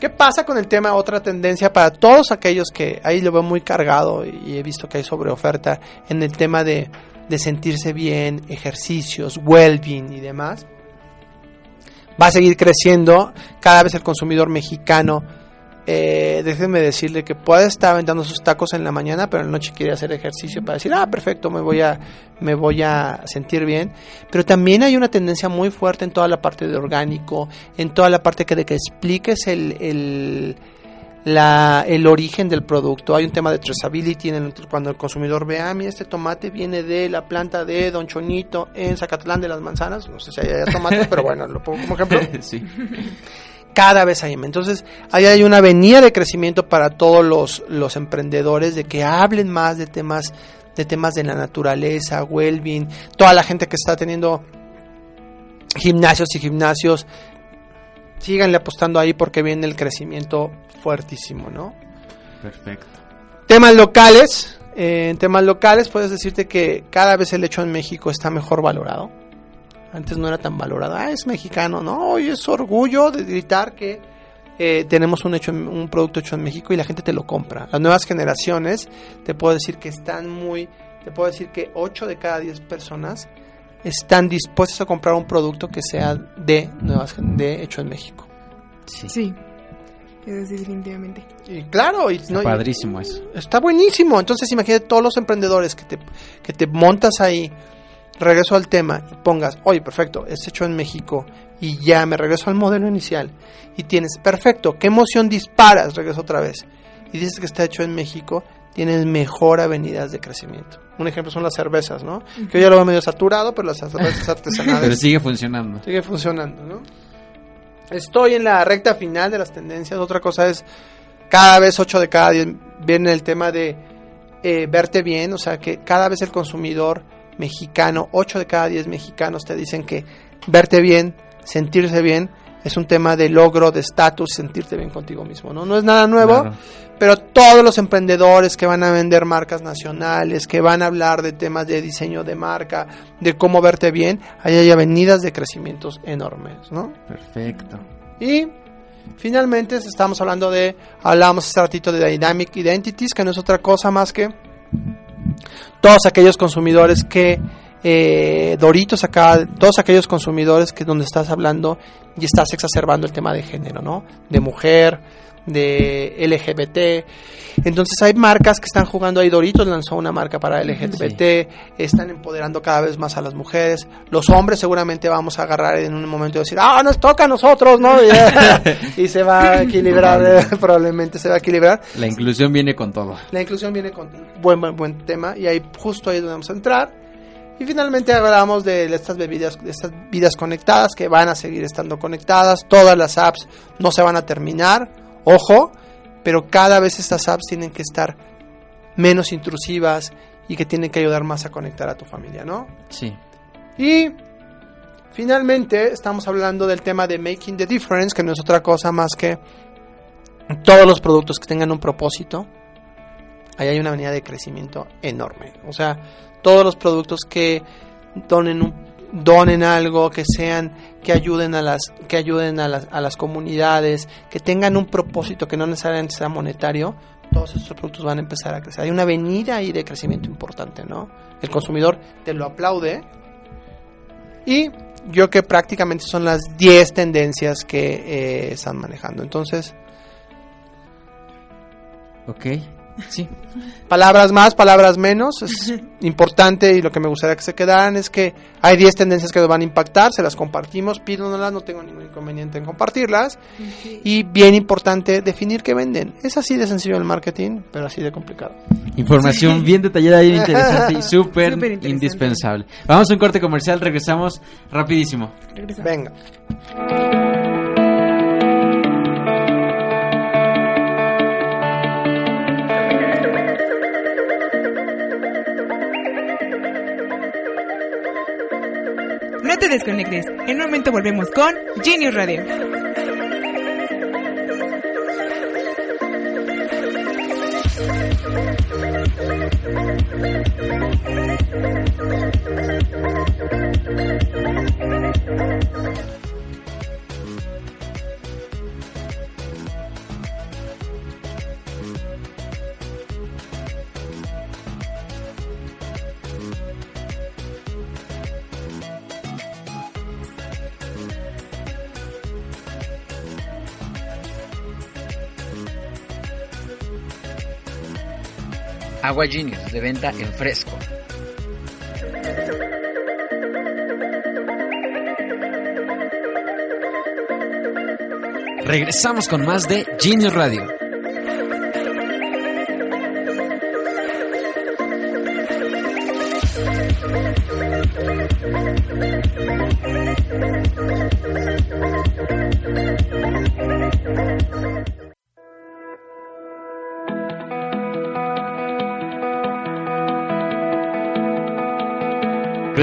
¿Qué pasa con el tema? Otra tendencia para todos aquellos que ahí lo veo muy cargado y he visto que hay sobre oferta en el tema de, de sentirse bien, ejercicios, well-being y demás. Va a seguir creciendo. Cada vez el consumidor mexicano, eh, déjenme decirle que puede estar aventando sus tacos en la mañana, pero en la noche quiere hacer ejercicio para decir, ah, perfecto, me voy a, me voy a sentir bien. Pero también hay una tendencia muy fuerte en toda la parte de orgánico, en toda la parte que de que expliques el, el, la, el origen del producto. Hay un tema de traceability en el, cuando el consumidor ve, ah, mira, este tomate viene de la planta de Don Chonito en Zacatlán de las Manzanas. No sé si hay tomates, pero bueno, lo pongo como ejemplo sí. Cada vez hay más. Entonces, ahí hay una avenida de crecimiento para todos los, los emprendedores de que hablen más de temas de temas de la naturaleza, well-being, toda la gente que está teniendo gimnasios y gimnasios, síganle apostando ahí porque viene el crecimiento fuertísimo, ¿no? Perfecto. Temas locales, eh, en temas locales puedes decirte que cada vez el hecho en México está mejor valorado. Antes no era tan valorado. Ah, es mexicano, no, hoy es orgullo de gritar que eh, tenemos un hecho, un producto hecho en México y la gente te lo compra. Las nuevas generaciones, te puedo decir que están muy, te puedo decir que 8 de cada 10 personas están dispuestas a comprar un producto que sea de nuevas, gen- de hecho en México. Sí. Sí. Eso sí, definitivamente. Y claro, y, no, y- Padrísimo eso. Está buenísimo. Entonces imagínate todos los emprendedores que te, que te montas ahí, regreso al tema y pongas, oye, perfecto, es hecho en México y ya me regreso al modelo inicial y tienes, perfecto, ¿qué emoción disparas? Regreso otra vez y dices que está hecho en México, tienes mejor avenidas de crecimiento. Un ejemplo son las cervezas, ¿no? Que yo ya lo veo medio saturado, pero las cervezas artesanales Pero sigue funcionando. sigue funcionando, ¿no? Estoy en la recta final de las tendencias. Otra cosa es, cada vez 8 de cada 10 viene el tema de eh, verte bien, o sea, que cada vez el consumidor mexicano, 8 de cada 10 mexicanos te dicen que verte bien, sentirse bien, es un tema de logro, de estatus, sentirte bien contigo mismo, ¿no? No es nada nuevo, Claro. pero todos los emprendedores que van a vender marcas nacionales, que van a hablar de temas de diseño de marca, de cómo verte bien, ahí hay avenidas de crecimientos enormes, ¿no? Perfecto. Y finalmente estamos hablando de, hablábamos hace ratito de Dynamic Identities, que no es otra cosa más que todos aquellos consumidores que eh, Doritos acá, todos aquellos consumidores que donde estás hablando y estás exacerbando el tema de género, ¿no? De mujer, de LGBT. Entonces hay marcas que están jugando ahí. Doritos lanzó una marca para LGBT, están empoderando cada vez más a las mujeres. Los hombres seguramente vamos a agarrar en un momento y decir, ah, nos toca a nosotros, ¿no? Y, y se va a equilibrar, probablemente se va a equilibrar. La inclusión viene con todo. La inclusión viene con buen, buen, buen tema y ahí justo ahí donde vamos a entrar. Y finalmente hablamos de estas bebidas, de estas vidas conectadas que van a seguir estando conectadas. Todas las apps no se van a terminar, ojo, pero cada vez estas apps tienen que estar menos intrusivas y que tienen que ayudar más a conectar a tu familia, ¿no? Sí. Y finalmente estamos hablando del tema de Making the Difference, que no es otra cosa más que todos los productos que tengan un propósito, ahí hay una avenida de crecimiento enorme. O sea, todos los productos que donen donen algo, que sean que ayuden a las que ayuden a las, a las comunidades, que tengan un propósito que no necesariamente sea monetario, todos estos productos van a empezar a crecer. Hay una avenida ahí de crecimiento importante, ¿no? El consumidor te lo aplaude y yo que prácticamente son las 10 tendencias que eh, están manejando. Entonces, Ok. Sí. palabras más, palabras menos, es importante y lo que me gustaría que se quedaran es que hay 10 tendencias que nos van a impactar, se las compartimos, pídanoslas, no tengo ningún inconveniente en compartirlas. Y bien importante, definir qué venden. Es así de sencillo el marketing, pero así de complicado. Información bien detallada y interesante y súper indispensable. Vamos a un corte comercial, regresamos rapidísimo. Regresamos. Venga. No te desconectes. En un momento volvemos con Genius Radio. Agua Genius, de venta en fresco. Regresamos con más de Genius Radio.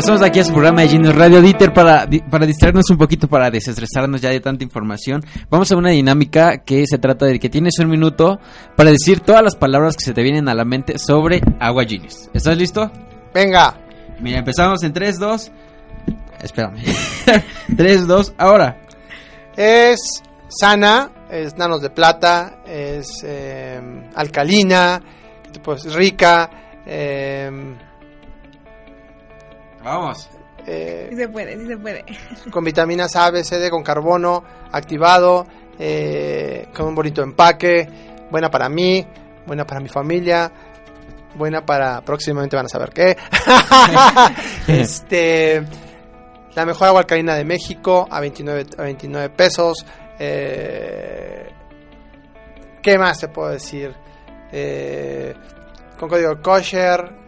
Regresamos aquí a su programa de Genius Radio Dieter para, para distraernos un poquito, para desestresarnos ya de tanta información. Vamos a una dinámica que se trata de que tienes un minuto para decir todas las palabras que se te vienen a la mente sobre Agua Genius. ¿Estás listo? Venga. Mira, empezamos en 3, 2. Espérame. 3, 2, ahora. Es sana, es nanos de plata, es eh, alcalina, pues rica, eh, Vamos. eh, Sí se puede, sí se puede. con vitaminas A, B, C, D, con carbono activado, eh, con un bonito empaque, buena para mí, buena para mi familia, buena para próximamente van a saber qué. este, la mejor agua alcalina de México a 29, a 29 pesos. Eh, ¿Qué más te puedo decir? Eh, con código kosher,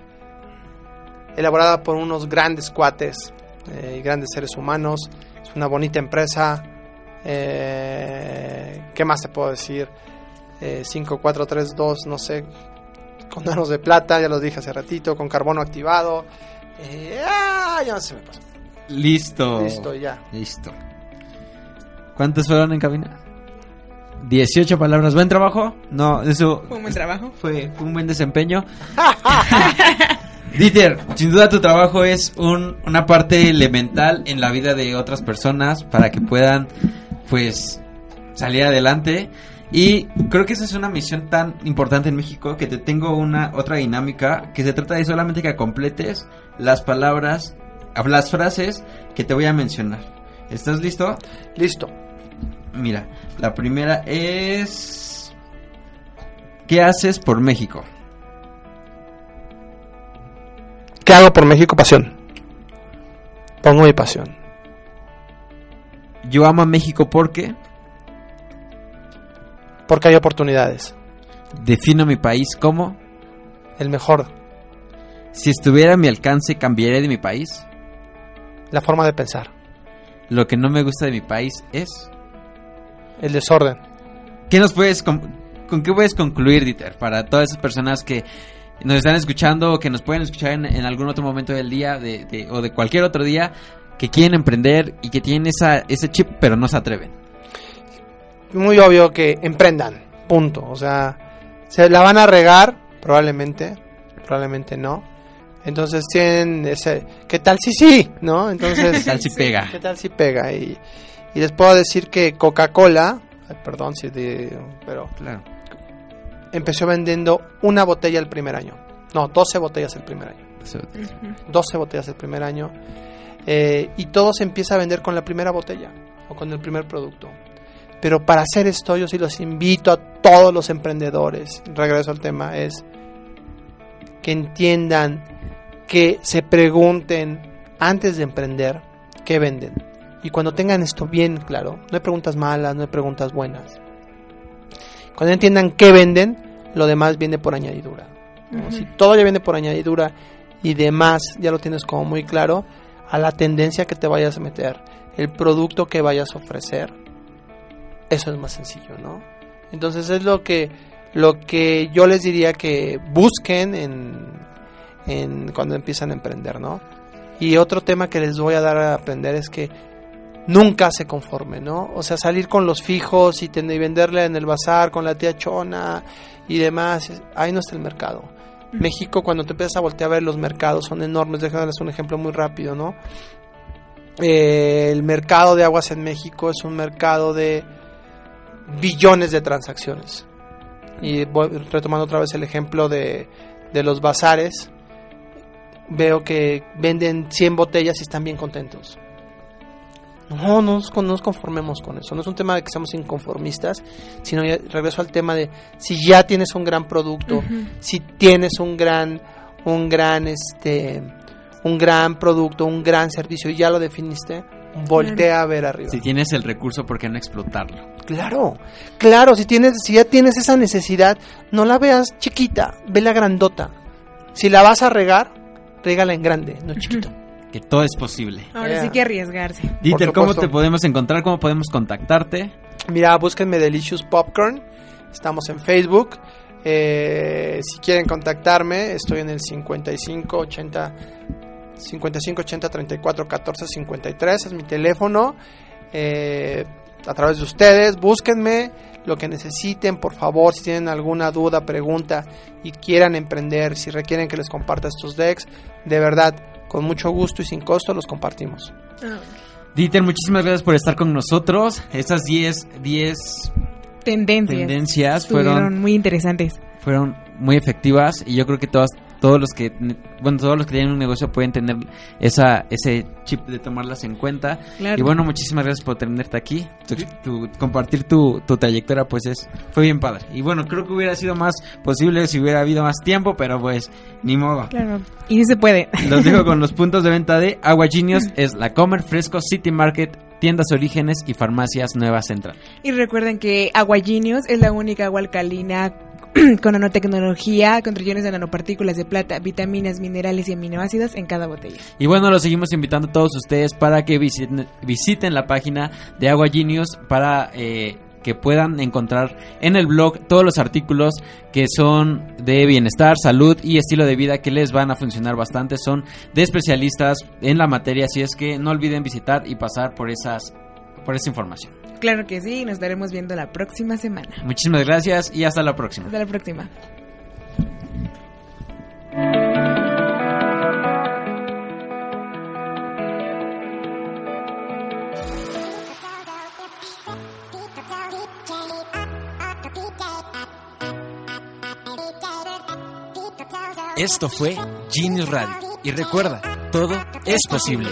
elaborada por unos grandes cuates eh, y grandes seres humanos. Es una bonita empresa. Eh, ¿Qué más te puedo decir? Eh, 5432, no sé, con nanos de plata, ya lo dije hace ratito, con carbono activado. Eh, ah, ya no se me pasó. Listo. Listo, ya. Listo. ¿Cuántas fueron en cabina? 18 palabras. ¿Buen trabajo? No, eso Fue un buen trabajo. fue, fue un buen desempeño. Dieter, sin duda tu trabajo es un- una parte elemental en la vida de otras personas para que puedan, pues, salir adelante. Y creo que esa es una misión tan importante en México que te tengo una otra dinámica que se trata de solamente que completes las palabras, las frases que te voy a mencionar. ¿Estás listo? Listo. Mira, la primera es... ¿Qué haces por México? ¿Qué hago por México? Pasión. Pongo mi pasión. Yo amo a México porque Porque hay oportunidades. defino mi país como El mejor. si estuviera a mi alcance cambiaría de mi país. La forma de pensar. Lo que no me gusta de mi país es El desorden. ¿Qué nos puedes con, con qué puedes concluir, Dieter, para todas esas personas que nos están escuchando o que nos pueden escuchar en, en algún otro momento del día de- de- o de cualquier otro día que quieren emprender y que tienen esa, ese chip pero no se atreven? Muy obvio que emprendan. Punto. O sea, se la van a regar, probablemente, probablemente no. Entonces tienen ese, ¿qué tal si sí? ¿No? Entonces, ¿Qué tal si pega? ¿Qué tal si pega? Y, y les puedo decir que Coca-Cola, perdón si de, pero Claro. Empezó vendiendo una botella el primer año. No, 12 botellas el primer año. 12 botellas el primer año. Eh, y todo se empieza a vender con la primera botella o con el primer producto. Pero para hacer esto, yo sí los invito a todos los emprendedores, regreso al tema, es que entiendan, que se pregunten antes de emprender qué venden. Y cuando tengan esto bien claro, no hay preguntas malas, no hay preguntas buenas. Cuando entiendan qué venden, lo demás viene por añadidura. ¿no? Si todo ya viene por añadidura y demás ya lo tienes como muy claro, a la tendencia que te vayas a meter, el producto que vayas a ofrecer, eso es más sencillo, ¿no? Entonces es lo que lo que yo les diría que busquen en, en cuando empiezan a emprender, ¿no? Y otro tema que les voy a dar a aprender es que nunca se conformen, ¿no? O sea, salir con los fijos y, ten- y venderle en el bazar con la tía chona y demás, ahí no está el mercado. México, cuando te empiezas a voltear a ver los mercados, son enormes. Déjame darles un ejemplo muy rápido, ¿no? Eh, el mercado de aguas en México es un mercado de billones de transacciones. Y voy retomando otra vez el ejemplo de, de los bazares, veo que venden 100 botellas y están bien contentos. No, no nos, no nos conformemos con eso. No es un tema de que seamos inconformistas, sino ya regreso al tema de si ya tienes un gran producto, si tienes un gran, un gran, este, un gran producto, un gran servicio y ya lo definiste, voltea a ver arriba. Si tienes el recurso, ¿por qué no explotarlo? Claro, claro, si tienes, si ya tienes esa necesidad, no la veas chiquita, vela grandota. Si la vas a regar, régala en grande, no chiquito. Que todo es posible. Ahora Yeah. sí que arriesgarse. Dieter, ¿cómo te podemos encontrar? ¿Cómo podemos contactarte? Mira, búsquenme Delicious Popcorn. Estamos en Facebook. Eh, si quieren contactarme, estoy en el 55 80 55 80 34 14 53. Es mi teléfono. Eh, a través de ustedes, búsquenme lo que necesiten, por favor. Si tienen alguna duda, pregunta y quieran emprender, si requieren que les comparta estos decks, de verdad, con mucho gusto y sin costo los compartimos. Dieter, muchísimas gracias por estar con nosotros. Estas 10 10 Tendencias. tendencias fueron muy interesantes. fueron muy efectivas y yo creo que todas todos los que bueno todos los que tienen un negocio pueden tener esa ese chip de tomarlas en cuenta. Claro. y bueno muchísimas gracias por tenerte aquí. Tu- tu- compartir tu, tu trayectoria pues es fue bien padre. Y bueno creo que hubiera sido más posible si hubiera habido más tiempo pero pues ni modo. Claro. Y sí se puede. los dejo con los puntos de venta de Agua Genius. Es la Comer Fresco City Market tiendas Orígenes y farmacias Nueva Central. Y recuerden que Agua Genius es la única agua alcalina con nanotecnología, con trillones de nanopartículas de plata, vitaminas, minerales y aminoácidos en cada botella. Y bueno, los seguimos invitando a todos ustedes para que visiten, la página de Agua Genius para eh, que puedan encontrar en el blog todos los artículos que son de bienestar, salud y estilo de vida que les van a funcionar bastante. Son de especialistas en la materia, así es que no olviden visitar y pasar por esas por esa información. Claro que sí, y nos estaremos viendo la próxima semana. Muchísimas gracias y hasta la próxima. Hasta la próxima. Esto fue Genius Radio. Y recuerda, todo es posible.